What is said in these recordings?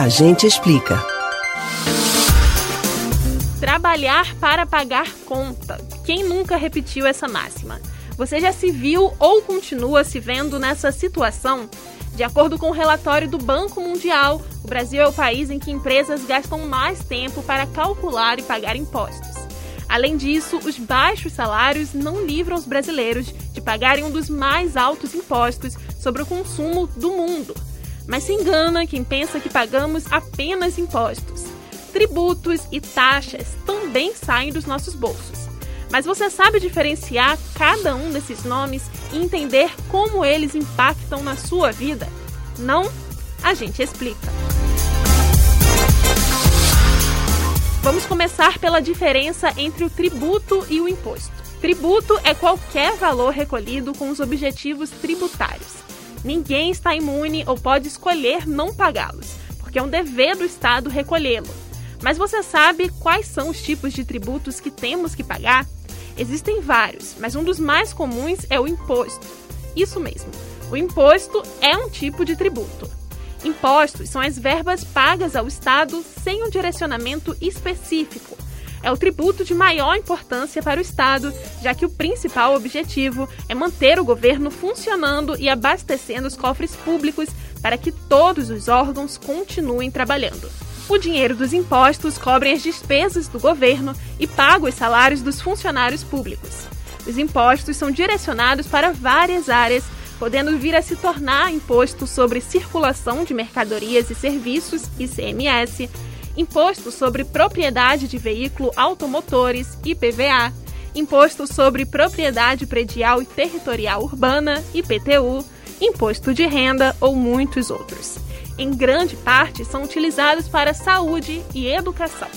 A gente explica. Trabalhar para pagar conta. Quem nunca repetiu essa máxima? Você já se viu ou continua se vendo nessa situação? De acordo com o relatório do Banco Mundial, o Brasil é o país em que empresas gastam mais tempo para calcular e pagar impostos. Além disso, os baixos salários não livram os brasileiros de pagarem um dos mais altos impostos sobre o consumo do mundo. Mas se engana quem pensa que pagamos apenas impostos. Tributos e taxas também saem dos nossos bolsos. Mas você sabe diferenciar cada um desses nomes e entender como eles impactam na sua vida? Não? A gente explica. Vamos começar pela diferença entre o tributo e o imposto. Tributo é qualquer valor recolhido com os objetivos tributários. Ninguém está imune ou pode escolher não pagá-los, porque é um dever do Estado recolhê-lo. Mas você sabe quais são os tipos de tributos que temos que pagar? Existem vários, mas um dos mais comuns é o imposto. Isso mesmo, o imposto é um tipo de tributo. Impostos são as verbas pagas ao Estado sem um direcionamento específico. É o tributo de maior importância para o Estado, já que o principal objetivo é manter o governo funcionando e abastecendo os cofres públicos para que todos os órgãos continuem trabalhando. O dinheiro dos impostos cobre as despesas do governo e paga os salários dos funcionários públicos. Os impostos são direcionados para várias áreas podendo vir a se tornar imposto sobre circulação de mercadorias e serviços, ICMS, imposto sobre propriedade de veículo automotores, IPVA, imposto sobre propriedade predial e territorial urbana, IPTU, imposto de renda ou muitos outros. Em grande parte são utilizados para saúde e educação.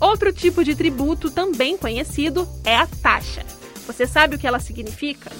Outro tipo de tributo também conhecido é a taxa. Você sabe o que ela significa?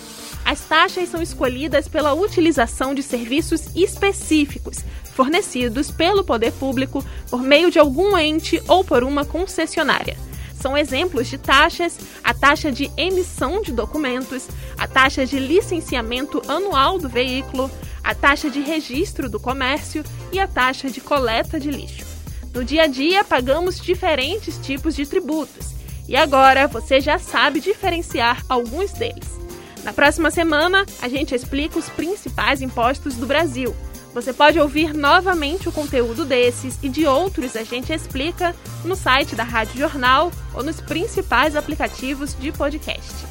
As taxas são escolhidas pela utilização de serviços específicos fornecidos pelo poder público por meio de algum ente ou por uma concessionária. São exemplos de taxas a taxa de emissão de documentos, a taxa de licenciamento anual do veículo, a taxa de registro do comércio e a taxa de coleta de lixo. No dia a dia, pagamos diferentes tipos de tributos e agora você já sabe diferenciar alguns deles. Na próxima semana, a gente explica os principais impostos do Brasil. Você pode ouvir novamente o conteúdo desses e de outros a gente explica no site da Rádio Jornal ou nos principais aplicativos de podcast.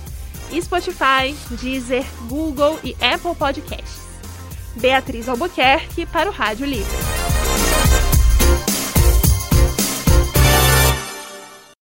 Spotify, Deezer, Google e Apple Podcasts. Beatriz Albuquerque para o Rádio Livre.